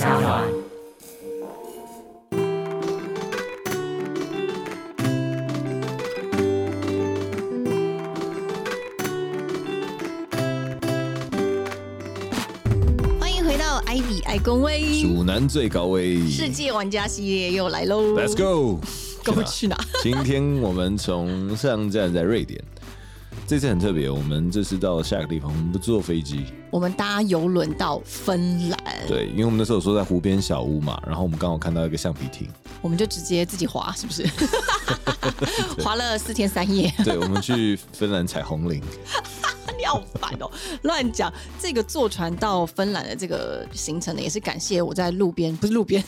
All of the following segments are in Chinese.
小暖。欢迎回到 Ivy 爱公威主男最高位世界玩家系列又来喽，Let's go！跟我去哪？今天我们从上站在瑞典，这次很特别，我们这次到下个地方，我们不坐飞机，我们搭游轮到芬兰，对，因为我们那时候说在湖边小屋嘛，然后我们刚好看到一个橡皮艇，我们就直接自己滑，是不是？滑了四天三夜，对，我们去芬兰采红菱，你好烦哦！乱讲。这个坐船到芬兰的这个行程呢，也是感谢我在路边，不是路边，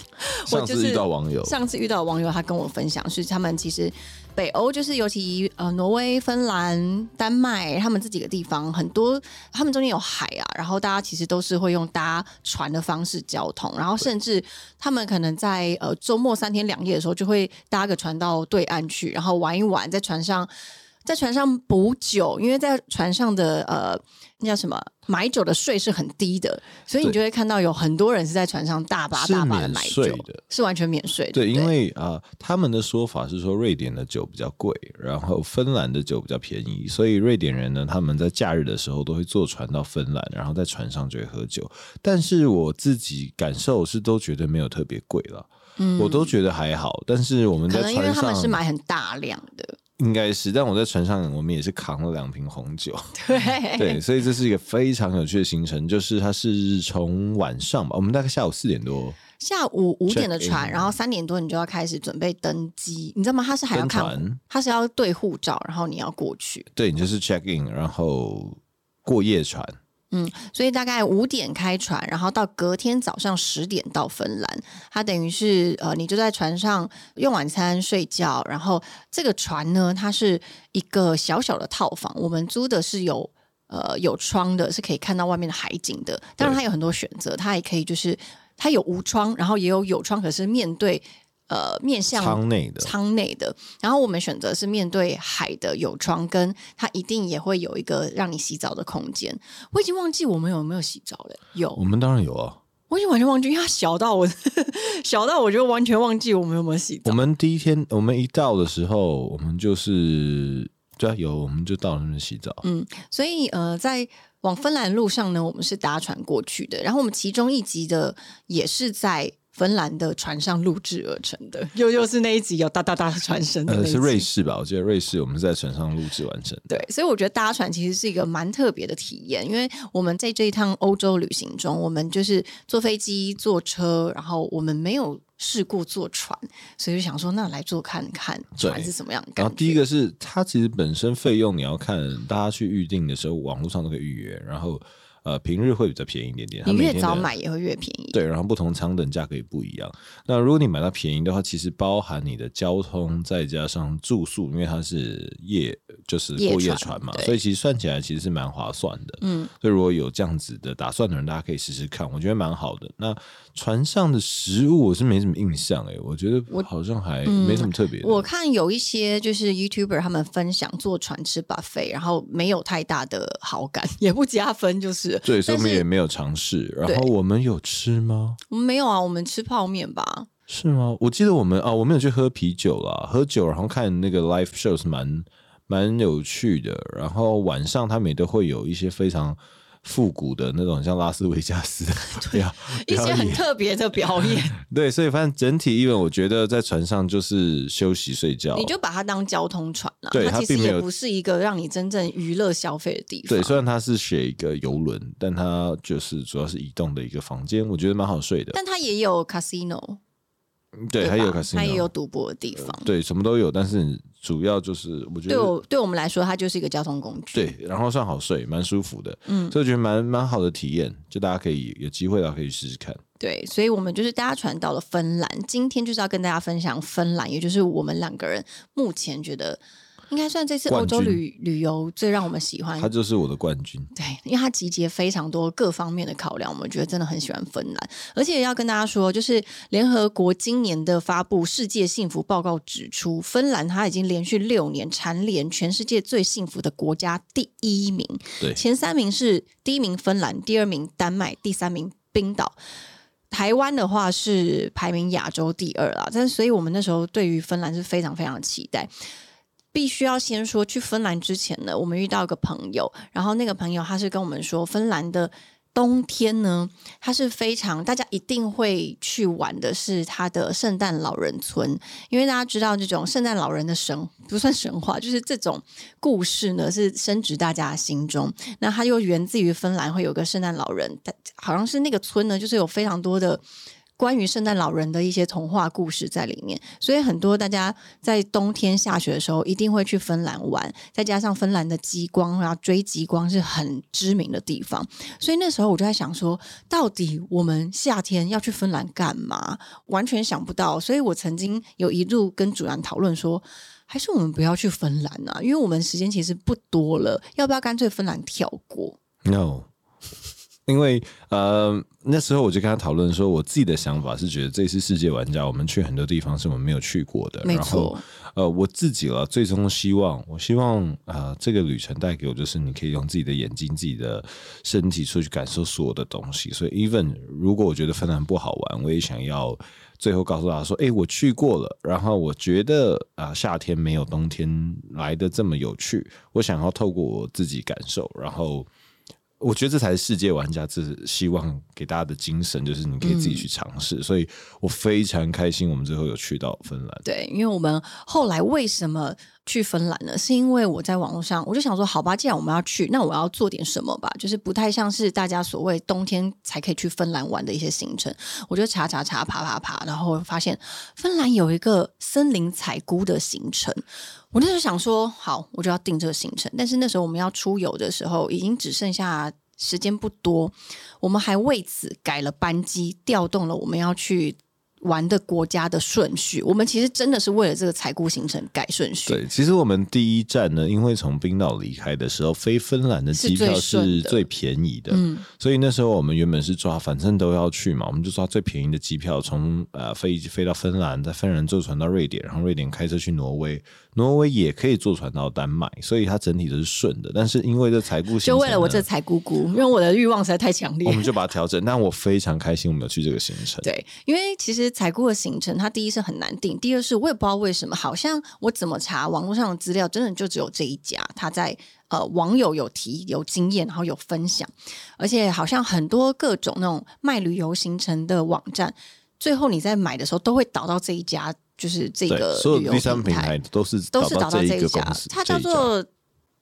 我上次遇到网友，上次遇到网友，他跟我分享是他们其实北欧就是尤其呃挪威、芬兰、丹麦他们这几个地方很多，他们中间有海啊，然后大家其实都是会用搭船的方式交通，然后甚至他们可能在呃周末三天两夜的时候就会搭个船到对岸去，然后玩一玩，在船上。在船上补酒，因为在船上的呃，那叫什么买酒的税是很低的，所以你就会看到有很多人是在船上大把大把的买酒，的。是完全免税的。对，因为啊、呃他们的说法是说瑞典的酒比较贵，然后芬兰的酒比较便宜，所以瑞典人呢，他们在假日的时候都会坐船到芬兰，然后在船上就会喝酒。但是我自己感受是都觉得没有特别贵了，嗯，我都觉得还好。但是我们可在船能因为他们是买很大量的，应该是，但我在船上我们也是扛了两瓶红酒，对对，所以这是一个非常有趣的行程，就是它是从晚上吧，我们大概下午四点多下午五点的船，然后三点多你就要开始准备登机，你知道吗？他是还要看登船，他是要对护照，然后你要过去。对你就是 check in，然后过夜船。嗯，所以大概五点开船，然后到隔天早上十点到芬兰。它等于是呃，你就在船上用晚餐、睡觉，然后这个船呢，它是一个小小的套房，我们租的是有。呃，有窗的，是可以看到外面的海景的。当然，它有很多选择，它也可以就是它有无窗，然后也有有窗，可是面对呃面向舱内的舱内的。然后我们选择是面对海的有窗，跟它一定也会有一个让你洗澡的空间。我已经忘记我们有没有洗澡了，有我，们当然有啊，我已经完全忘记，因为它小到我 小到我就完全忘记我们有没有洗澡。我们第一天我们一到的时候，我们就是对啊有，我们就到那边洗澡。嗯，所以呃，在往芬兰路上呢，我们是搭船过去的。然后我们其中一集的也是在芬兰的船上录制而成的，又又是那一集有哒哒哒的船声的那呃，是瑞士吧？我记得瑞士我们是在船上录制完成的。对，所以我觉得搭船其实是一个蛮特别的体验，因为我们在这一趟欧洲旅行中，我们就是坐飞机、坐车，然后我们没有试过坐船，所以就想说，那来坐看看船是什么样的。然后第一个是它其实本身费用你要看，大家去预定的时候，网络上都可以预约，然后呃平日会比较便宜一点点。你越早买也会越便宜。对，然后不同舱等价格也不一样。那如果你买到便宜的话，其实包含你的交通，再加上住宿，因为它是夜就是过夜夜船船嘛，对所以其实算起来其实是蛮划算的。嗯，所以如果有这样子的打算的人，大家可以试试看，我觉得蛮好的。那船上的食物我是没什么印象诶、我觉得我好像还没什么特别的。我看有一些就是 YouTuber 他们分享坐船吃 buffet，然后没有太大的好感，也不加分，就是。对，所以我们也没有尝试。然对后我们有吃吗？我们没有啊，我们吃泡面吧。是吗？我记得我们啊，我们有去喝啤酒啦，喝酒，然后看那个 live show 是蛮蛮有趣的。然后晚上他们也都会有一些非常复古的那种，像拉斯维加斯 对 啊一些很。特别的表演，对，所以反正整体因为我觉得在船上就是休息睡觉，你就把它当交通船了、对它其实也不是一个让你真正娱乐消费的地方。对，虽然它是写一个游轮，但它就是主要是移动的一个房间，我觉得蛮好睡的。但它也有 casino，对，还有 casino，它也有赌博的地方。对，什么都有，但是主要就是我觉得对我对我们来说，它就是一个交通工具。对，然后算好睡，蛮舒服的，嗯所以我觉得蛮蛮好的体验，就大家可以有机会的话可以试试看。对，所以我们就是搭船到了芬兰。今天就是要跟大家分享芬兰，也就是我们两个人目前觉得应该算这次欧洲旅旅游最让我们喜欢他。就是我的冠军，对，因为他集结非常多各方面的考量，我们觉得真的很喜欢芬兰。而且要跟大家说，就是联合国今年的发布《世界幸福报告》指出，芬兰它已经连续六年蝉联全世界最幸福的国家第一名。对前三名是第一名芬兰，第二名丹麦，第三名冰岛。台湾的话是排名亚洲第二啦，但是所以我们那时候对于芬兰是非常非常期待。必须要先说，去芬兰之前呢，我们遇到一个朋友，然后那个朋友他是跟我们说，芬兰的冬天呢，它是非常大家一定会去玩的，是它的圣诞老人村，因为大家知道这种圣诞老人的神不算神话，就是这种故事呢是深植大家心中。那它又源自于芬兰，会有个圣诞老人，好像是那个村呢，就是有非常多的。关于圣诞老人的一些童话故事在里面，所以很多大家在冬天下雪的时候一定会去芬兰玩，再加上芬兰的极光啊，追极光是很知名的地方，所以那时候我就在想说，到底我们夏天要去芬兰干嘛？完全想不到，所以我曾经有一路跟主人讨论说，还是我们不要去芬兰啊，因为我们时间其实不多了，要不要干脆芬兰跳过？No。因为呃那时候我就跟他讨论说，我自己的想法是觉得这次世界玩家我们去很多地方是我们没有去过的，没错。呃，我自己了，最终希望我希望呃这个旅程带给我就是你可以用自己的眼睛、自己的身体出去感受所有的东西。所以，even 如果我觉得芬兰不好玩，我也想要最后告诉他说，哎，我去过了，然后我觉得啊夏天没有冬天来的这么有趣，我想要透过我自己感受，然后。我觉得这才是世界玩家，这希望给大家的精神，就是你可以自己去尝试。所以我非常开心，我们最后有去到芬兰。对，因为我们后来为什么去芬兰呢？是因为我在网络上，我就想说，好吧，既然我们要去，那我要做点什么吧。就是不太像是大家所谓冬天才可以去芬兰玩的一些行程。我就查查查，爬爬爬，然后发现芬兰有一个森林采菇的行程。我那时候想说，好，我就要定这个行程。但是那时候我们要出游的时候，已经只剩下时间不多，我们还为此改了班机，调动了我们要去。玩的国家的顺序，我们其实真的是为了这个采购行程改顺序。对，其实我们第一站呢，因为从冰岛离开的时候，飞芬兰的机票是最便宜的，嗯，所以那时候我们原本是抓，反正都要去嘛，我们就抓最便宜的机票，从呃飞飞到芬兰，在芬兰坐船到瑞典，然后瑞典开车去挪威，挪威也可以坐船到丹麦，所以它整体都是顺的。但是因为这采菇，就为了我这采姑姑，因为我的欲望实在太强烈，我们就把它调整。但我非常开心，我们有去这个行程。对，因为其实。采菇的行程，它第一是很难定，第二是我也不知道为什么，好像我怎么查网络上的资料，真的就只有这一家，他在呃网友有提有经验，然后有分享，而且好像很多各种那种卖旅游行程的网站，最后你在买的时候都会导到这一家，就是这个所有第三平台都是都是找到这一家，它叫做。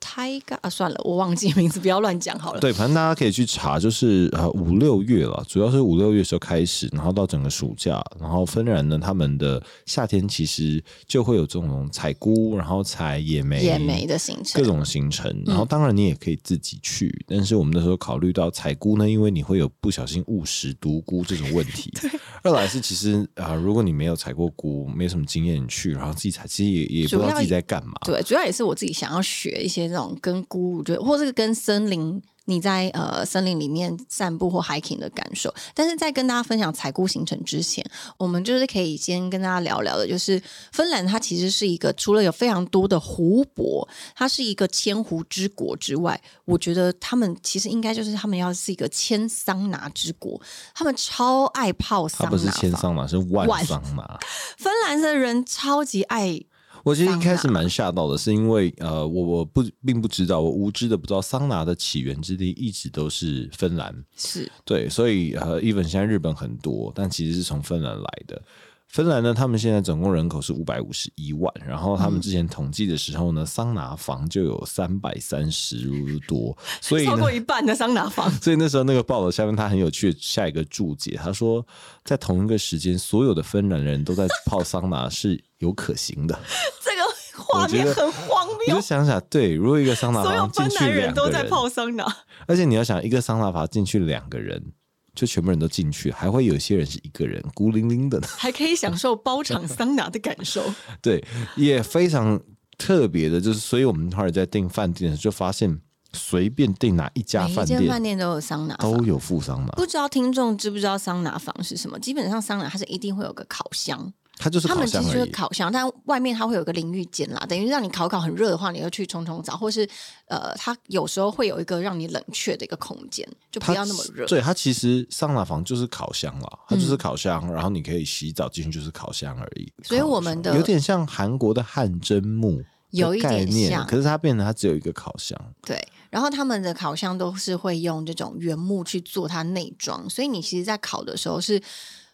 泰嘎啊，算了，我忘记名字，不要乱讲好了。对，反正大家可以去查，就是呃五六月了，主要是五六月时候开始，然后到整个暑假，然后芬兰呢，他们的夏天其实就会有这种采菇，然后采野莓、野莓的行程，各种行程。然后当然你也可以自己去，但是我们那时候考虑到采菇呢，因为你会有不小心误食毒菇这种问题。二来是其实啊，如果你没有采过菇，没什么经验，你去然后自己采，其实也也不知道自己在干嘛。对，主要也是我自己想要学一些。那种跟菇，我觉得或者是跟森林，你在呃森林里面散步或 hiking 的感受。但是在跟大家分享采菇行程之前，我们就是可以先跟大家聊聊的，就是芬兰它其实是一个除了有非常多的湖泊，它是一个千湖之国之外，我觉得他们其实应该就是他们要是一个千桑拿之国，他们超爱泡桑拿，不是千桑拿，是万桑拿。芬兰的人超级爱。我其实一开始蛮吓到的，是因为呃，我我不并不知道，我无知的不知道桑拿的起源之地一直都是芬兰，是对，所以呃，even 现在日本很多，但其实是从芬兰来的。芬兰呢，他们现在总共人口是五百五十一万，然后他们之前统计的时候呢，桑拿房就有三百三十多，所以超过一半的桑拿房。所以那时候那个报道下面，他很有趣，下一个注解，他说在同一个时间，所有的芬兰人都在泡桑拿是有可行的。这个画面很荒谬。你就想想，对，如果一个桑拿房进去两个人都在泡桑拿，而且你要想一个桑拿房进去两个人。就全部人都进去，还会有些人是一个人孤零零的，还可以享受包场桑拿的感受。对，也非常特别的，就是所以我们后来在订饭店的时候，就发现随便订哪一家饭店，饭店都有桑拿，都有附桑拿。不知道听众知不知道桑拿房是什么？基本上桑拿它是一定会有个烤箱。它就是他们其实就是烤箱但外面它会有个淋浴间啦，等于让你烤烤很热的话，你要去冲冲澡，或是呃，它有时候会有一个让你冷却的一个空间，就不要那么热。对，它其实桑拿房就是烤箱了，它嗯就是烤箱，然后你可以洗澡进去就是烤箱而已。所以我们的有点像韩国的汗蒸木有一点概念，像可是它变成它只有一个烤箱。对，然后他们的烤箱都是会用这种原木去做它内装，所以你其实，在烤的时候是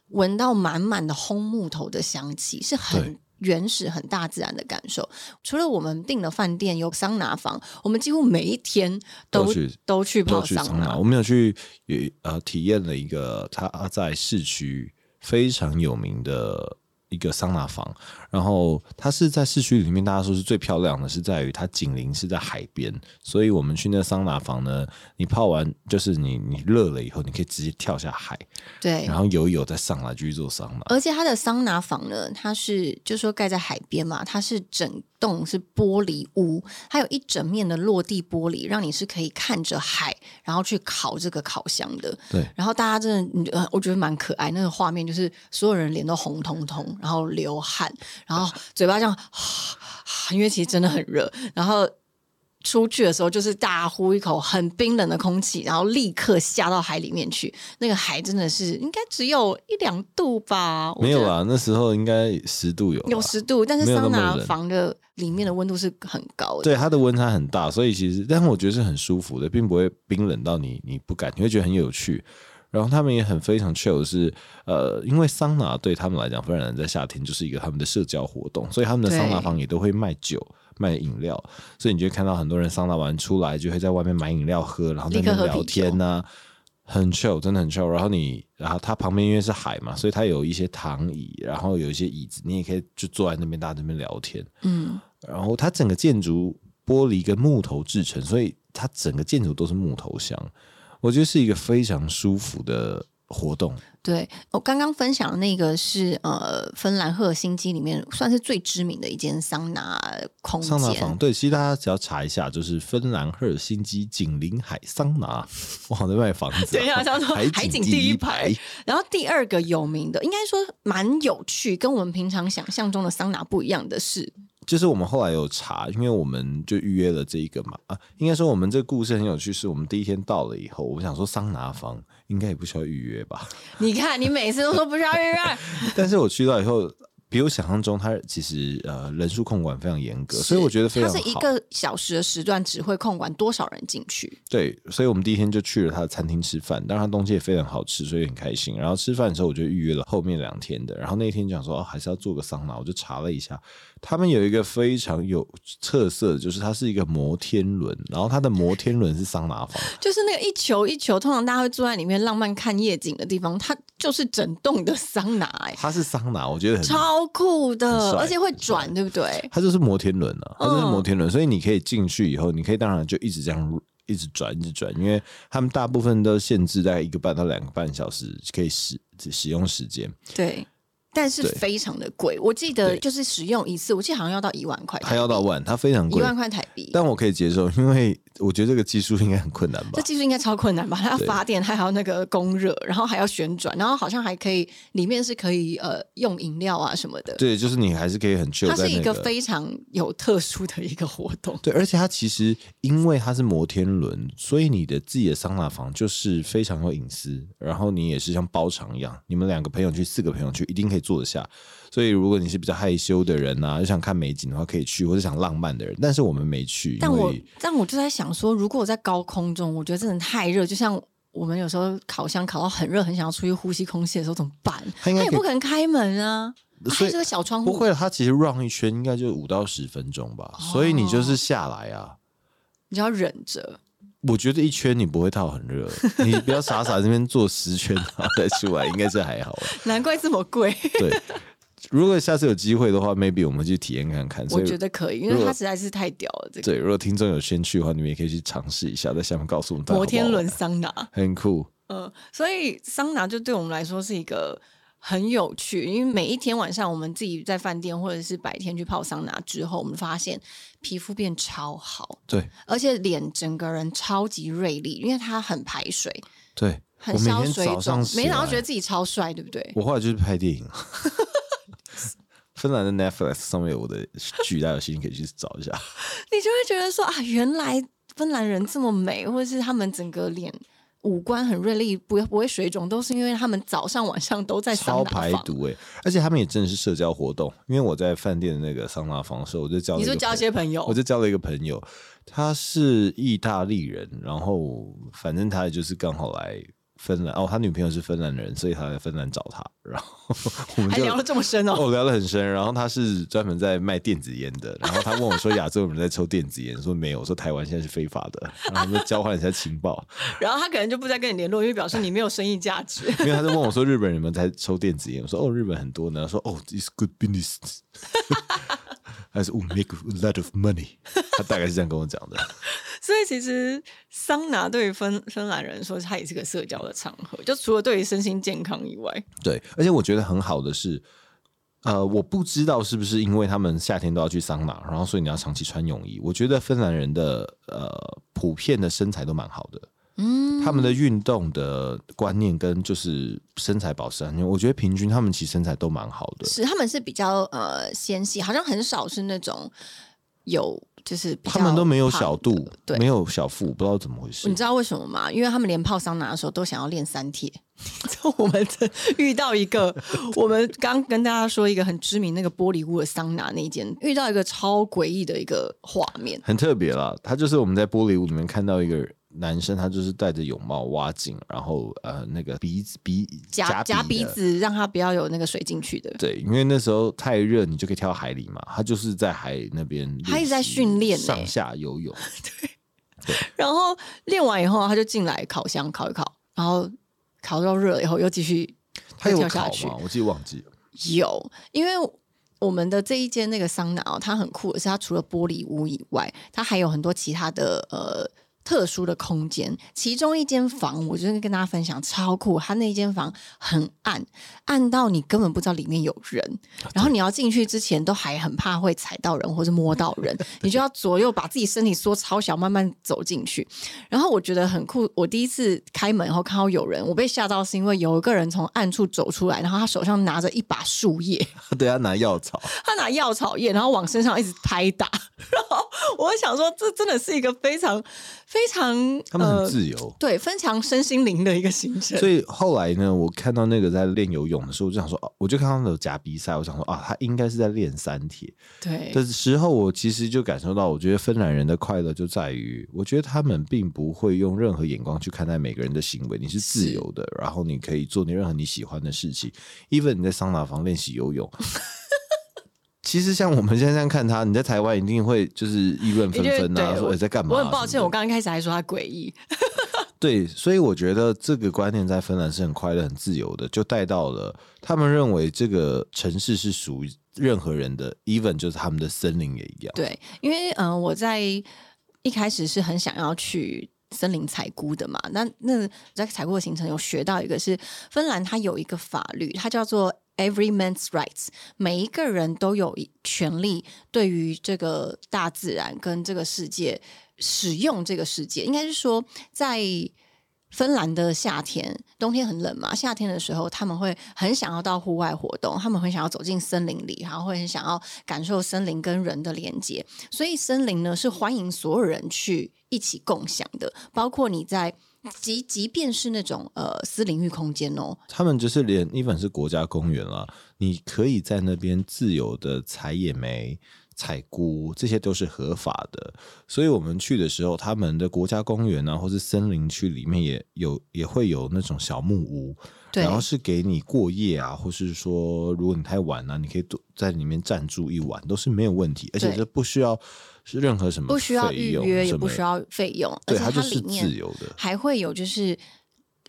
闻到满满的烘木头的香气，是很。原始、很大自然的感受。除了我们订的饭店有桑拿房，我们几乎每一天都都去都去泡桑拿桑拿，我。们有去也呃体验了一个它在市区非常有名的一个桑拿房，然后它是在市区里面，大家说是最漂亮的，是在于它紧邻是在海边，所以我们去那桑拿房呢，你泡完就是你你热了以后，你可以直接跳下海，对然，后游一游再上来继续做桑拿。而且它的桑拿房呢，它是就说盖在海边嘛，它是整栋是玻璃屋，它有一整面的落地玻璃，让你是可以看着海，然后去烤这个烤箱的。对，然后大家真的，呃，我觉得蛮可爱。那个画面就是所有人脸都红彤彤，然后流汗，然后嘴巴这样，因为其实真的很热，然后。出去的时候就是大呼一口很冰冷的空气，然后立刻下到海里面去。那个海真的是应该只有一两度吧？没有啊，那时候应该十度有，有十度，但是桑拿房的里面的温度是很高的。对，它的温差很大，所以其实，但是我觉得是很舒服的，并不会冰冷到你你不敢，你会觉得很有趣。然后他们也很非常 chill，是呃，因为桑拿对他们来讲，芬兰人在夏天就是一个他们的社交活动，所以他们的桑拿房也都会卖酒、卖饮料，所以你就会看到很多人桑拿完出来就会在外面买饮料喝，然后在那边聊天呐、很 chill，真的很 chill。然后你，然后它旁边因为是海嘛，所以它有一些躺椅，然后有一些椅子，你也可以就坐在那边，大家在那边聊天。嗯，然后它整个建筑玻璃跟木头制成，所以它整个建筑都是木头箱，我觉得是一个非常舒服的活动。对我刚刚分享的那个是呃，芬兰赫尔辛基里面算是最知名的一间桑拿空间。桑拿房对，其实大家只要查一下，就是芬兰赫尔辛基紧邻海桑拿，哇，在卖房子、对啊叫做海海景第一第一排然后第二个有名的，应该说蛮有趣，跟我们平常想象中的桑拿不一样的是，就是我们后来有查，因为我们就预约了这一个嘛啊，应该说我们这个故事很有趣，是我们第一天到了以后，我想说桑拿房应该也不需要预约吧，你看你每次都说不需要预约，但是我去到以后，比我想象中它其实呃人数控管非常严格，所以我觉得非常好。它是一个小时的时段只会控管多少人进去。对，所以我们第一天就去了他的餐厅吃饭，当然它东西也非常好吃，所以很开心。然后吃饭的时候我就预约了后面两天的，然后那天就想说、哦、还是要做个桑拿，我就查了一下，他们有一个非常有特色的，就是它是一个摩天轮，然后它的摩天轮是桑拿房，就是那个一球一球，通常大家会坐在里面浪漫看夜景的地方，它就是整栋的桑拿、哎，它是桑拿，我觉得很超酷的，而且会转，对不对？它就是摩天轮啊，它就是嗯摩天轮，所以你可以进去以后，你可以当然就一直这样一直转，一直转，因为他们大部分都限制在一个半到两个半小时可以使使用时间，对。但是非常的贵，我记得就是使用一次，我记得好像要到一万块台币，它要到万，它非常贵，一万块台币。但我可以接受，因为我觉得这个技术应该很困难吧这。技术应该超困难吧？它要对发电，它还要那个供热，然后还要旋转，然后好像还可以里面是可以呃用饮料啊什么的。对，就是你还是可以很 chill 它是一。个非常有特殊的一个活动。对，而且它其实因为它是摩天轮，所以你的自己的桑拿房就是非常有隐私，然后你也是像包场一样，你们两个朋友去，四个朋友去，一定可以坐得下。所以如果你是比较害羞的人呐、啊，就想看美景的话，可以去，或者想浪漫的人，但是我们没去，但我但我就在想说，如果我在高空中，我觉得真的太热，就像我们有时候烤箱烤到很热，很想要出去呼吸空气的时候怎么办？它应该可以也不可能开门啊，所以还是个小窗户。不会，他其实 run 一圈应该就五到十分钟吧，所以你就是哦下来啊。你就要忍着。我觉得一圈你不会套很热，你不要傻傻这边做十圈然后再出来，应该是还好啦。难怪这么贵，对，如果下次有机会的话，maybe 我们去体验看看。我觉得可以，因为它实在是太屌了。这个对，如果听众有先去的话，你们也可以去尝试一下，在下面告诉我们摩天轮桑拿，很酷。嗯，所以桑拿就对我们来说是一个很有趣，因为每一天晚上我们自己在饭店或者是白天去泡桑拿之后，我们发现皮肤变超好，对而且脸整个人超级锐利，因为它很排水，对，很消水肿每天早上觉得自己超帅，对不对？我后来就是拍电影，芬兰的 Netflix 上面有我的剧，大家有兴趣可以去找一下。你就会觉得说啊，原来芬兰人这么美，或者是他们整个脸五官很锐利，不不会水肿，都是因为他们早上晚上都在桑超拿房。排毒哎、而且他们也真的是社交活动。因为我在饭店的那个桑拿房的时候，我就交了一个你说交一些朋友我就交了一个朋友，他是意大利人，然后反正他就是刚好来芬兰哦，他女朋友是芬兰人，所以他来芬兰找他，然后 我们就还聊得这么深哦，哦，聊得很深。然后他是专门在卖电子烟的，然后他问我说：“亚洲有人在抽电子烟？”说没有，我说台湾现在是非法的，然后我们就交换一下情报。然后他可能就不再跟你联络，因为表示你没有生意价值。因为他就问我说：“日本人有没有在抽电子烟？”我说：“哦，日本很多呢。”他说：“哦，it's good business。”还是 “will make a lot of money”，他大概是这样跟我讲的。所以其实桑拿对于芬芬兰人说，它也是个社交的场合，就除了对于身心健康以外，对，而且我觉得很好的是，呃，我不知道是不是因为他们夏天都要去桑拿，然后所以你要长期穿泳衣。我觉得芬兰人的呃普遍的身材都蛮好的，嗯，他们的运动的观念跟就是身材保持很好，我觉得平均他们其实身材都蛮好的。是他们是比较呃纤细，好像很少是那种有就是他们都没有小肚，对没有小腹，不知道怎么回事你。知道为什么吗？因为他们连泡桑拿的时候都想要练三铁。就我们这遇到一个，我们刚跟大家说一个很知名那个玻璃屋的桑拿那一间，遇到一个超诡异的一个画面。很特别啦，他就是我们在玻璃屋里面看到一个男生，他就是戴着泳帽挖井，然后呃那个鼻子鼻夹夹鼻子，让他不要有那个水进去的。对，因为那时候太热，你就可以跳海里嘛。他就是在海那边，他一直在训练欸上下游泳。对然后练完以后，他就进来烤箱烤一烤，然后烤到热了以后又继续他有跳下去考吗？我记得忘记了。有，因为我们的这一间那个桑拿哦，它很酷的是，它除了玻璃屋以外，它还有很多其他的呃。特殊的空间，其中一间房，我就是跟大家分享超酷。它那间房很暗，暗到你根本不知道里面有人。然后你要进去之前，都还很怕会踩到人或者摸到人，你就要左右把自己身体缩超小，慢慢走进去。然后我觉得很酷。我第一次开门后看到有人，我被吓到是因为有一个人从暗处走出来，然后他手上拿着一把树叶，对他拿药草，他拿药草叶，然后往身上一直拍打。然后我想说，这真的是一个非常非常他们很呃自由。对非常身心灵的一个行程。所以后来呢，我看到那个在练游泳的时候，我就想说，哦，我就看到他有假比赛，我想说啊，他应该是在练三铁。对的时候，我其实就感受到，我觉得芬兰人的快乐就在于，我觉得他们并不会用任何眼光去看待每个人的行为，你是自由的，然后你可以做你任何你喜欢的事情。even 你在桑拿房练习游泳。其实像我们现在这样看他，你在台湾一定会就是议论纷纷啊，一定会对说你在干嘛、我很抱歉，我刚刚一开始还说他诡异。对，所以我觉得这个观念在芬兰是很快乐、很自由的，就带到了他们认为这个城市是属于任何人的，even 就是他们的森林也一样。对，因为嗯、呃我在一开始是很想要去森林采菇的嘛。那那在采菇的行程有学到一个是芬兰，它有一个法律，它叫做 Every Man's Rights，每一个人都有权利对于这个大自然跟这个世界使用这个世界，应该是说在。芬兰的夏天，冬天很冷嘛。夏天的时候，他们会很想要到户外活动，他们很想要走进森林里，然后会很想要感受森林跟人的连接。所以，森林呢是欢迎所有人去一起共享的，包括你在即即便是那种呃私领域空间哦，他们就是连 even 是国家公园啦，你可以在那边自由的采野莓、采菇，这些都是合法的。所以我们去的时候，他们的国家公园啊，或是森林区里面也有也会有那种小木屋，然后是给你过夜啊，或是说如果你太晚了、啊你可以多在里面暂住一晚，都是没有问题，而且对。这不需要是任何什么不需要预约，也不需要费用，而对，且它就是里面自由的。还会有就是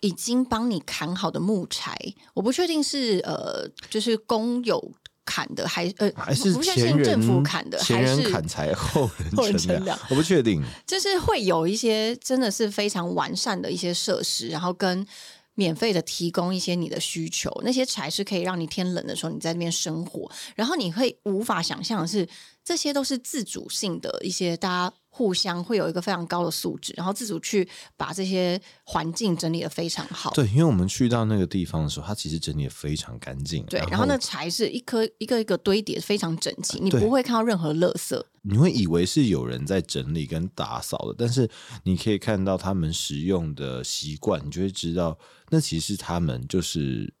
已经帮你砍好的木柴，我不确定是呃就是工友砍的，还呃还是不确前人定政府砍的，前还是人砍柴后后人 人乘乘凉，我不确定。就是会有一些真的是非常完善的一些设施，然后跟免费的提供一些你的需求，那些柴是可以让你天冷的时候你在那边生火，然后你会无法想象的是这些都是自主性的一些大家。互相会有一个非常高的素质，然后自主去把这些环境整理的非常好。对，因为我们去到那个地方的时候，它其实整理的非常干净。对，然后那柴是一颗一个一个堆叠，非常整齐，你不会看到任何垃圾。你会以为是有人在整理跟打扫的，但是你可以看到他们使用的习惯，你就会知道那其实他们就是。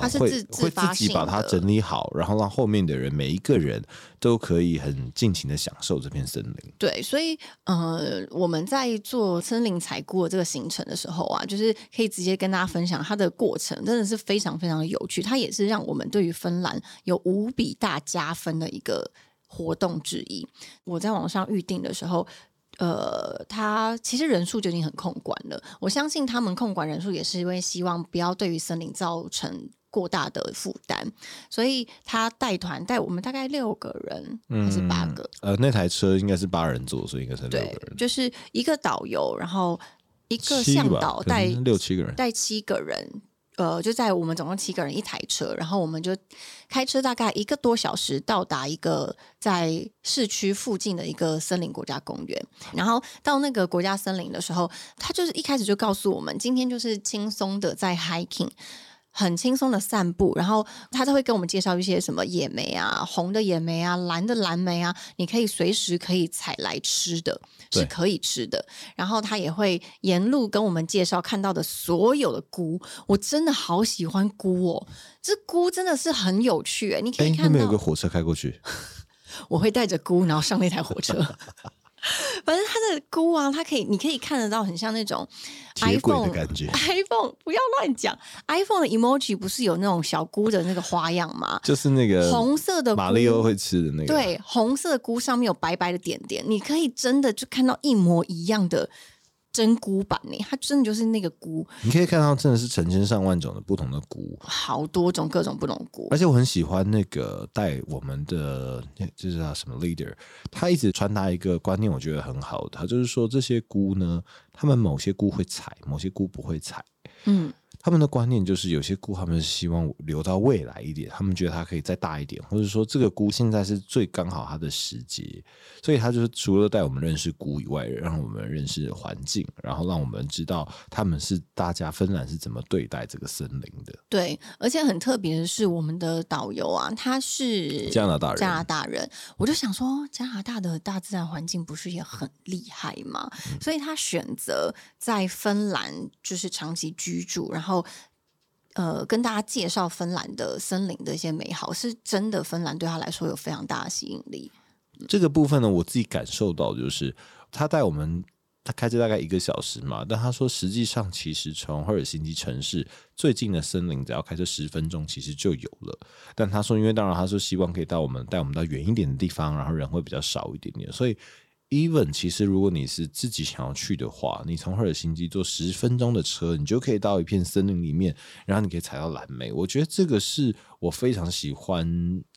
他是自会自己把它整理好，然后让后面的人每一个人都可以很尽情的享受这片森林。对，所以呃，我们在做森林采菇的这个行程的时候啊，就是可以直接跟大家分享它的过程，真的是非常非常有趣。它也是让我们对于芬兰有无比大加分的一个活动之一。我在网上预定的时候，呃，他其实人数就已经很控管了。我相信他们控管人数也是因为希望不要对于森林造成。过大的负担，所以他带团带我们大概六个人还是八个？呃，那台车应该是八人座，所以应该是六个人。就是一个导游，然后一个向导带六七个人，带七个人。呃，就在我们总共七个人一台车，然后我们就开车大概一个多小时到达一个在市区附近的一个森林国家公园。然后到那个国家森林的时候，他就是一开始就告诉我们，今天就是轻松的在 hiking。很轻松的散步，然后他都会跟我们介绍一些什么野莓啊、红的野莓啊、蓝的蓝莓啊，你可以随时可以采来吃的，是可以吃的。然后他也会沿路跟我们介绍看到的所有的菇，我真的好喜欢菇哦，这菇真的是很有趣诶，你可以看到有个火车开过去，我会带着菇然后上那台火车。反正它的菇啊，它可以，你可以看得到，很像那种 iPhone 的感觉。iPhone 不要乱讲，iPhone 的 emoji 不是有那种小菇的那个花样吗？就是那个红色的马里奥会吃的那个。对，红色的菇上面有白白的点点，你可以真的就看到一模一样的。真菇版呢？它真的就是那个菇，你可以看到真的是成千上万种的不同的菇，好多种各种不同菇。而且我很喜欢那个带我们的，就是叫什么 leader，他一直传达一个观念，我觉得很好的。他就是说这些菇呢，他们某些菇会采，某些菇不会采。嗯。他们的观念就是，有些菇他们是希望留到未来一点，他们觉得它可以再大一点，或者说这个菇现在是最刚好它的时节，所以他就是除了带我们认识菇以外，让我们认识环境，然后让我们知道他们是大家芬兰是怎么对待这个森林的。对，而且很特别的是，我们的导游啊，他是加拿大人，加拿大人，我就想说，加拿大的大自然环境不是也很厉害吗？所以他选择在芬兰就是长期居住，然后。后，呃，跟大家介绍芬兰的森林的一些美好，是真的。芬兰对他来说有非常大的吸引力。这个部分呢，我自己感受到就是，他带我们，他开车大概一个小时嘛，但他说实际上其实从赫尔辛基城市最近的森林，只要开车十分钟，其实就有了。但他说，因为当然他说希望可以带我们带我们到远一点的地方，然后人会比较少一点点，所以。Even 其实，如果你是自己想要去的话，你从赫尔辛基坐十分钟的车，你就可以到一片森林里面，然后你可以采到蓝莓。我觉得这个是我非常喜欢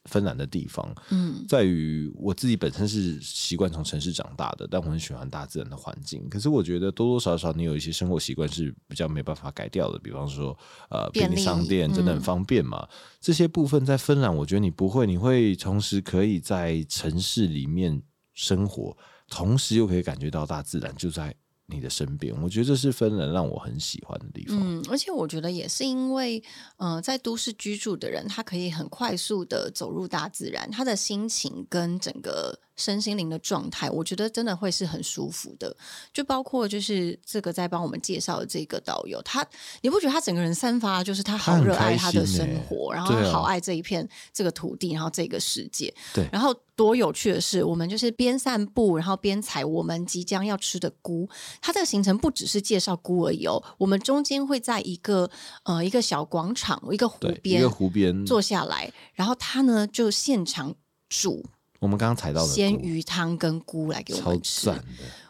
芬兰的地方。嗯，在于我自己本身是习惯从城市长大的，但我很喜欢大自然的环境。可是我觉得多多少少你有一些生活习惯是比较没办法改掉的，比方说呃便利商店真的很方便嘛。这些部分在芬兰，我觉得你不会，你会同时可以在城市里面生活。同时又可以感觉到大自然就在你的身边，我觉得这是芬兰让我很喜欢的地方。嗯，而且我觉得也是因为，呃，在都市居住的人，他可以很快速的走入大自然，他的心情跟整个。身心灵的状态，我觉得真的会是很舒服的。就包括就是这个在帮我们介绍的这个导游，他你不觉得他整个人散发就是他好热爱他的生活，然后好爱这一片这个土地，然后这个世界。对，然后多有趣的是，我们就是边散步，然后边采我们即将要吃的菇。他这个行程不只是介绍菇而已哦，我们中间会在一个呃一个小广场，一个湖边，一个湖边坐下来，然后他呢就现场煮。我们刚刚采到的鲜鱼汤跟菇来给我们吃，的。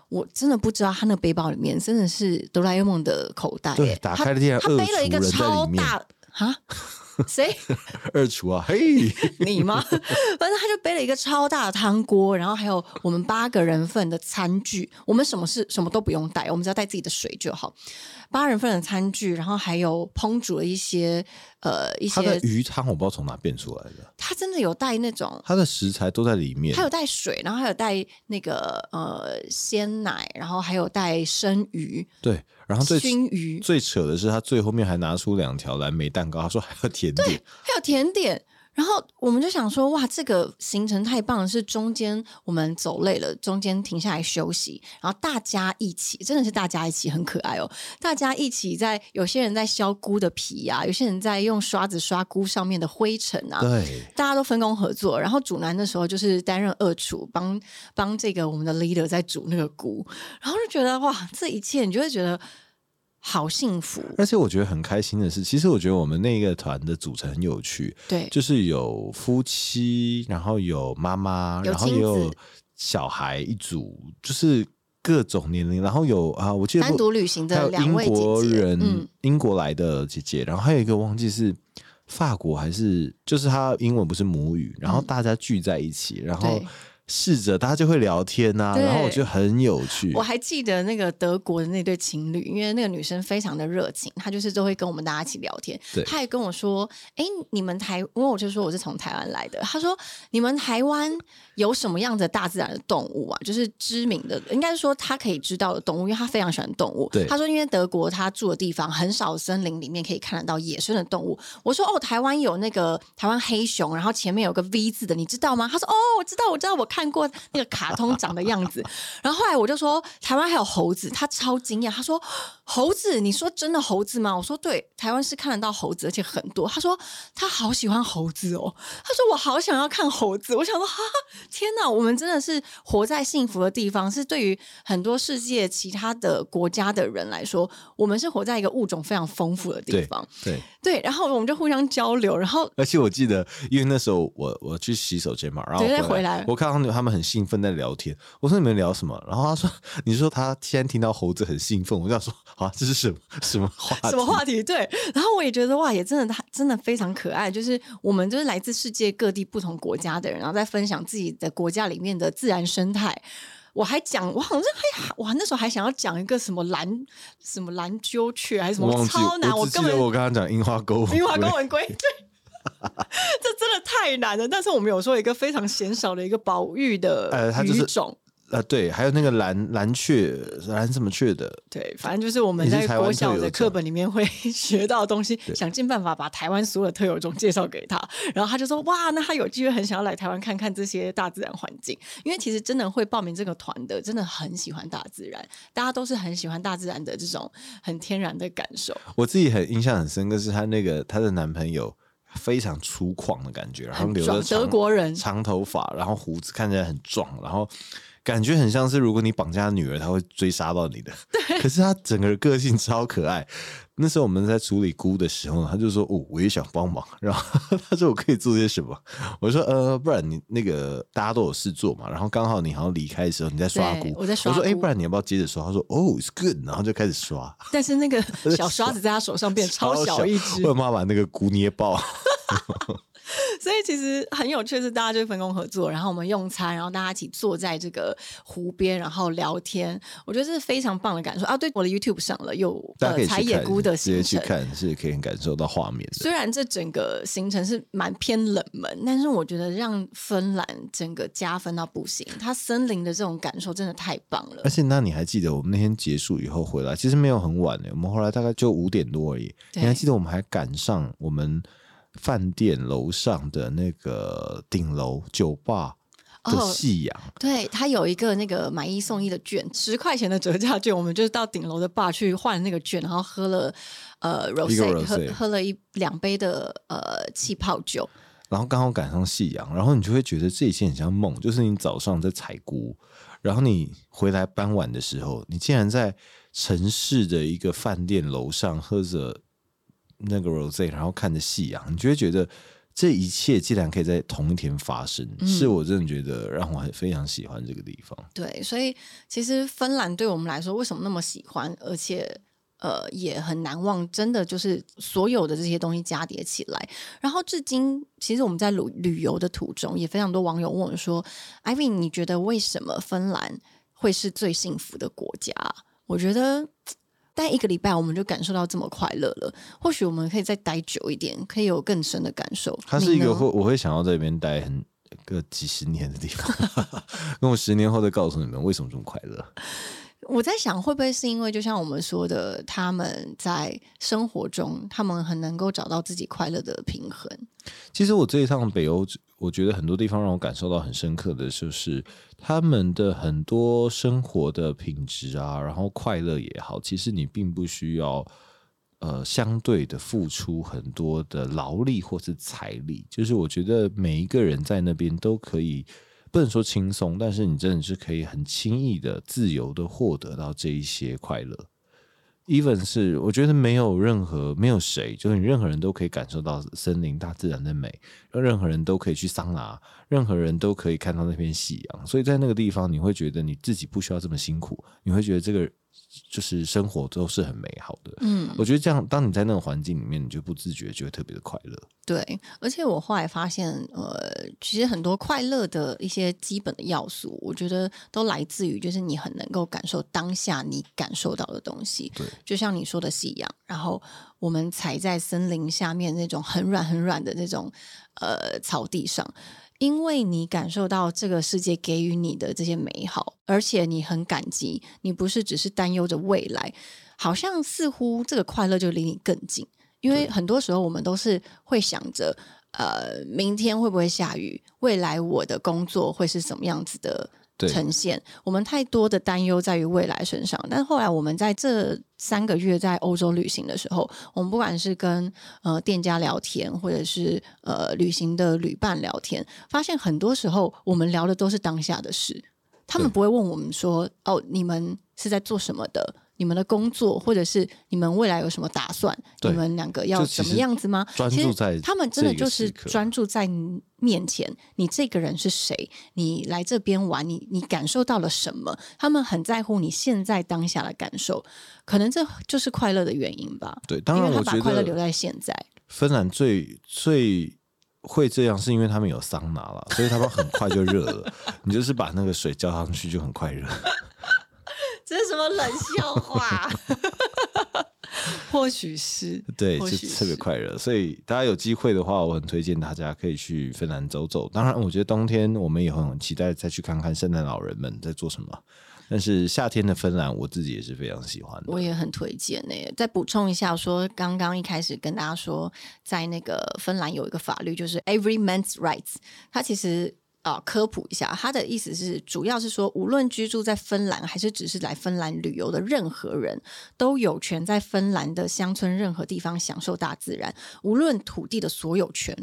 我真的不知道他那背包里面真的是哆啦 A 梦的口袋，对，打开了竟然他背了一个超大啊，谁？二厨啊，嘿，你吗？反正他就背了一个超大的汤锅，然后还有我们八个人份的餐具，我们什么事什么都不用带，我们只要带自己的水就好。八人份的餐具，然后还有烹煮了一些呃一它的些，鱼汤我不知道从哪变出来的，它真的有带那种。它的食材都在里面它。有带水，然后还有带那个呃鲜奶，然后还有带生鱼、对，然后最熏鱼，最扯的是，他最后面还拿出两条蓝莓蛋糕，他说还有甜点。还有甜点。然后我们就想说，哇，这个行程太棒了！是中间我们走累了，中间停下来休息，然后大家一起，真的是大家一起，很可爱哦。大家一起在，有些人在削菇的皮啊，有些人在用刷子刷菇上面的灰尘啊，对，大家都分工合作。然后主男的时候就是担任二厨，帮帮这个我们的 leader 在煮那个菇，然后就觉得哇，这一切你就会觉得好幸福。而且我觉得很开心的是，其实我觉得我们那个团的组成很有趣，对，就是有夫妻，然后有妈妈，然后也有小孩一组，就是各种年龄，然后有啊，我记得单独旅行的两位姐姐，国人，嗯，英国来的姐姐，然后还有一个忘记是法国还是，就是她英文不是母语，然后大家聚在一起，然后试着大家就会聊天呐、对然后我觉得很有趣我。还记得那个德国的那对情侣，因为那个女生非常的热情，她就是都会跟我们大家一起聊天。对她还跟我说：“哎，你们台，因为我就说我是从台湾来的。”她说：“你们台湾有什么样的大自然的动物啊？就是知名的，应该是说她可以知道的动物，因为她非常喜欢动物。对她说，因为德国她住的地方很少森林里面可以看得到野生的动物。我说：哦，台湾有那个台湾黑熊，然后前面有个 V 字的，你知道吗？她说：哦，我知道，我知道，我看过那个卡通长的样子。然后后来我就说台湾还有猴子，他超惊讶，他说猴子，你说真的猴子吗？我说对，台湾是看得到猴子，而且很多。他说他好喜欢猴子哦，他说我好想要看猴子。我想说哈，天哪，我们真的是活在幸福的地方，是对于很多世界其他的国家的人来说，我们是活在一个物种非常丰富的地方。对，对，然后我们就互相交流，然后而且我记得，因为那时候我我去洗手间嘛，然后回回来我看到他们很兴奋在聊天。我说你们聊什么？然后他说，你说他现在听到猴子很兴奋，我就想说，啊，这是什么什么话题？什么话题？对，然后我也觉得哇，也真的他真的非常可爱。就是我们就是来自世界各地不同国家的人，然后在分享自己的国家里面的自然生态。我还讲，我好像还我，那时候还想要讲一个什么蓝什么蓝鸠雀还是什么超难，我根本得我刚刚讲樱花沟，樱花公文龟，对，这真的太难了。但是我们有说一个非常鲜少的一个保育的呃它就是种，呃，对，还有那个蓝蓝雀，蓝什么雀的，对，反正就是我们在国小的课本里面会 学到的东西，想尽办法把台湾所有的特有种介绍给他，然后他就说哇，那他有机会很想要来台湾看看这些大自然环境，因为其实真的会报名这个团的，真的很喜欢大自然，大家都是很喜欢大自然的这种很天然的感受。我自己很印象很深刻，是她那个她的男朋友非常粗犷的感觉，然后留着德国人。长头发，然后胡子看起来很壮，然后感觉很像是如果你绑架女儿，她会追杀到你的。可是她整个个性超可爱。那时候我们在处理菇的时候呢，他就说：“哦，我也想帮忙。”然后他说：“我可以做些什么？”我说：“呃，不然你那个大家都有事做嘛，然后刚好你好像离开的时候你在刷菇，我在刷说：‘哎、菇不然你要不要接着刷？’他说：‘哦，it's good。’然后就开始刷，但是那个小刷子在他手上变超小一只 我，有妈把那个菇捏爆。所以其实很有趣，是大家就分工合作，然后我们用餐，然后大家一起坐在这个湖边，然后聊天，我觉得这是非常棒的感受啊！对，我的 YouTube 上了有采野菇的直接。去看是可以感受到画面的。虽然这整个行程是蛮偏冷门，但是我觉得让芬兰整个加分到不行。它森林的这种感受真的太棒了而。且，那你还记得我们那天结束以后回来，其实没有很晚呢，我们后来大概就五点多而已。你还记得我们还赶上我们饭店楼上的那个顶楼酒吧的哦夕阳？对，它有一个那个买一送一的券，十块钱的折价券，我们就是到顶楼的 bar 去换那个券，然后喝了呃 rose，喝喝了一两杯的呃气泡酒。然后刚好赶上夕阳，然后你就会觉得这一切很像梦，就是你早上在采菇，然后你回来傍晚的时候，你竟然在城市的一个饭店楼上喝着那个 rose，然后看着夕阳，你就会觉得这一切既然可以在同一天发生，嗯是我真的觉得让我很非常喜欢这个地方。对，所以其实芬兰对我们来说为什么那么喜欢，而且呃也很难忘，真的就是所有的这些东西加叠起来。然后至今，其实我们在旅旅游的途中，也非常多网友问我说：“Ivy，你觉得为什么芬兰会是最幸福的国家？”我觉得。待一个礼拜我们就感受到这么快乐了，或许我们可以再待久一点，可以有更深的感受。它是一个会我会想要在这边待很个几十年的地方，那我十年后再告诉你们为什么这么快乐。我在想，会不会是因为就像我们说的，他们在生活中，他们很能够找到自己快乐的平衡。其实我这一趟北欧，我觉得很多地方让我感受到很深刻的就是他们的很多生活的品质啊，然后快乐也好，其实你并不需要呃相对的付出很多的劳力或是财力，就是我觉得每一个人在那边都可以。不能说轻松，但是你真的是可以很轻易的、自由的获得到这一些快乐。Even 是我觉得没有任何没有谁，就是你任何人都可以感受到森林大自然的美，任何人都可以去桑拿，任何人都可以看到那片夕阳。所以在那个地方，你会觉得你自己不需要这么辛苦，你会觉得这个就是生活都是很美好的。嗯，我觉得这样，当你在那个环境里面，你就不自觉就会特别的快乐。对，而且我后来发现，呃，其实很多快乐的一些基本的要素，我觉得都来自于就是你很能够感受当下你感受到的东西。对，就像你说的夕阳，然后我们踩在森林下面那种很软很软的那种呃草地上，因为你感受到这个世界给予你的这些美好，而且你很感激，你不是只是担忧着未来，好像似乎这个快乐就离你更近。因为很多时候我们都是会想着，呃，明天会不会下雨？未来我的工作会是什么样子的对呈现？我们太多的担忧在于未来身上，但后来我们在这三个月在欧洲旅行的时候，我们不管是跟呃店家聊天，或者是呃旅行的旅伴聊天，发现很多时候我们聊的都是当下的事，他们不会问我们说：“哦，你们是在做什么的？”你们的工作，或者是你们未来有什么打算？你们两个要怎么样子吗？专注在他们真的就是专注在你面前，你这个人是谁？你来这边玩，你你感受到了什么？他们很在乎你现在当下的感受，可能这就是快乐的原因吧。对，当然我觉把快乐留在现在。芬兰最最。会这样是因为他们有桑拿了，所以他们很快就热了。你就是把那个水浇上去就很快热。这是什么冷笑话？或许是，对，或许就特别快乐。所以大家有机会的话，我很推荐大家可以去芬兰走走。当然，我觉得冬天我们也很期待再去看看圣诞老人们在做什么。但是夏天的芬兰，我自己也是非常喜欢的。我也很推荐呢、再补充一下说，刚刚一开始跟大家说，在那个芬兰有一个法律，就是 Every Man's Rights，它其实。啊、科普一下，他的意思是，主要是说，无论居住在芬兰还是只是来芬兰旅游的任何人，都有权在芬兰的乡村任何地方享受大自然，无论土地的所有权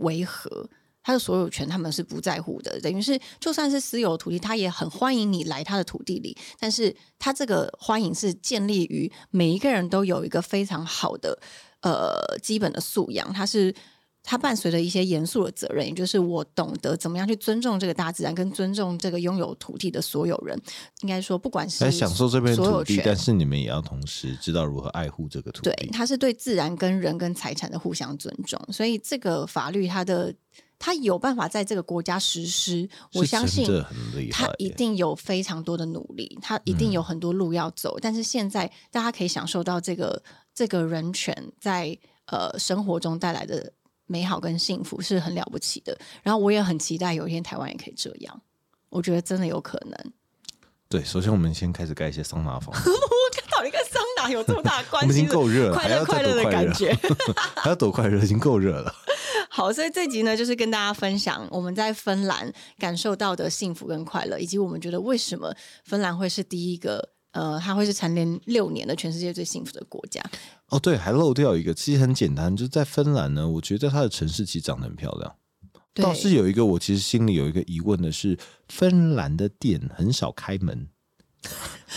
为何，他的所有权他们是不在乎的，等于是就算是私有土地，他也很欢迎你来他的土地里，但是他这个欢迎是建立于每一个人都有一个非常好的呃基本的素养，他是。它伴随着一些严肃的责任，也就是我懂得怎么样去尊重这个大自然，跟尊重这个拥有土地的所有人。应该说，不管是来享受这片土地，但是你们也要同时知道如何爱护这个土地对，地。它是对自然跟人跟财产的互相尊重，所以这个法律它的它有办法在这个国家实施，我相信它一定有非常多的努力，它一定有很多路要走，但是现在大家可以享受到这个这个人权在呃生活中带来的美好跟幸福是很了不起的。然后我也很期待有一天台湾也可以这样，我觉得真的有可能。对，首先我们先开始盖一些桑拿房，到底跟桑拿有这么大的关我们已经够热了，快乐快乐的？感觉。还要多快热？已经够热了。好，所以这集呢，就是跟大家分享我们在芬兰感受到的幸福跟快乐，以及我们觉得为什么芬兰会是第一个，呃，它会是蝉联六年的全世界最幸福的国家。哦，对，还漏掉一个，其实很简单，就是在芬兰呢，我觉得它的城市其实长得很漂亮。对倒是有一个，我其实心里有一个疑问的是，芬兰的店很少开门，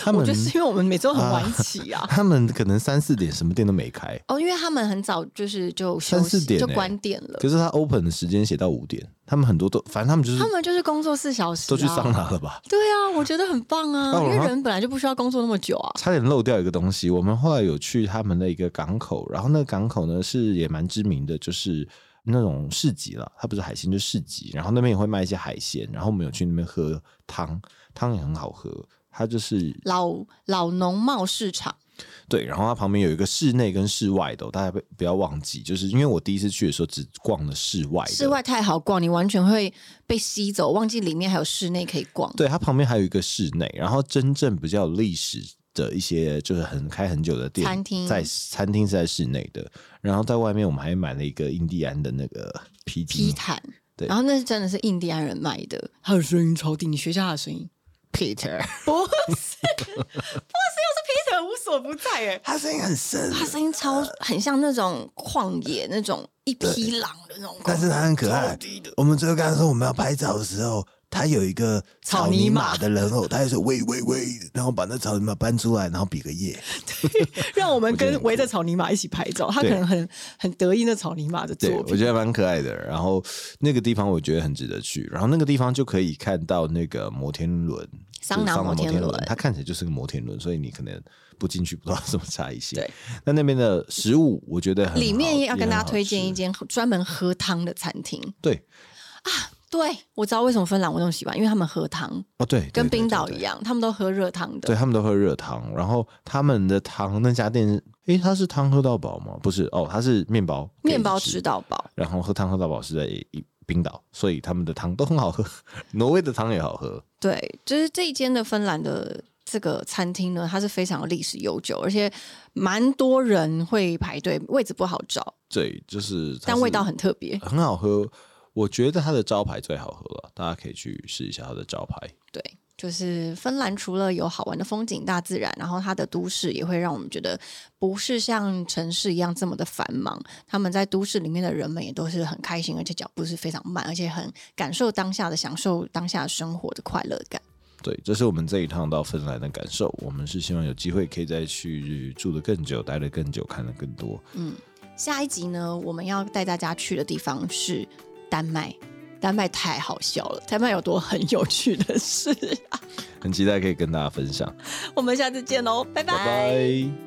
他们我觉得是因为我们每周很晚起啊。他们可能三四点什么店都没开，哦，因为他们很早就是就三四点欸关店了可，是他 open 的时间写到五点，他们很多都，反正他们就是他们就是工作四小时、啊，都去桑拿了吧？对啊，我觉得很棒啊，因为人本来就不需要工作那么久啊。差点漏掉一个东西，我们后来有去他们的一个港口，然后那个港口呢是也蛮知名的，就是那种市集了，它不是海鲜，就是市集，然后那边也会卖一些海鲜，然后我们有去那边喝汤，汤也很好喝，它就是老老农贸市场，对，然后它旁边有一个室内跟室外的哦、大家不不要忘记，就是因为我第一次去的时候只逛了室外，室外太好逛，你完全会被吸走，忘记里面还有室内可以逛。对，它旁边还有一个室内，然后真正比较有历史的一些就是很开很久的店，餐厅。在餐厅是在室内的，然后在外面我们还买了一个印第安的那个披披巾，毯，对。然后那是真的是印第安人卖的，他的声音超低，你学一下他的声音。Peter，不是，不是，又是 Peter 无所不在哎，他声音很深，他声音超很像那种旷野那种一匹狼的那种，但是他很可爱。我们最后跟他说我们要拍照的时候，他有一个草泥马的人偶，他就说喂 喂喂，然后把那草泥马搬出来，然后比个耶。让我们跟围着草泥马一起拍照，他可能很很得意那草泥马的作，品。我觉得蛮可爱的。然后那个地方我觉得很值得去，然后那个地方就可以看到那个摩天轮，桑拿摩天轮它看起来就是个摩天轮，所以你可能不进去不知道什么差异性。对，那那边的食物我觉得里面要跟大家推荐一间专门喝汤的餐厅。好吃对对，我知道为什么芬兰我那么喜欢，因为他们喝汤哦对，跟冰岛一样，他们都喝热汤的。对他们都喝热汤，然后他们的汤那家店，诶，他是汤喝到饱吗？不是哦，他是面包，面包吃到饱，然后喝汤喝到饱是在冰岛，所以他们的汤都很好喝，挪威的汤也好喝。对，就是这一间的芬兰的这个餐厅呢，它是非常的历史悠久，而且蛮多人会排队，位置不好找，对，就是但味道很特别。很好喝。我觉得它的招牌最好喝了，大家可以去试一下它的招牌。对，就是芬兰除了有好玩的风景、大自然，然后它的都市也会让我们觉得不是像城市一样这么的繁忙。他们在都市里面的人们也都是很开心，而且脚步是非常慢，而且很感受当下的、享受当下生活的快乐感。对，这是我们这一趟到芬兰的感受。我们是希望有机会可以再去住的更久，待的更久，看的更多。嗯下一集呢，我们要带大家去的地方是丹麦。丹麦太好笑了，丹麦有多很有趣的事啊！很期待可以跟大家分享。我们下次见喽，拜拜拜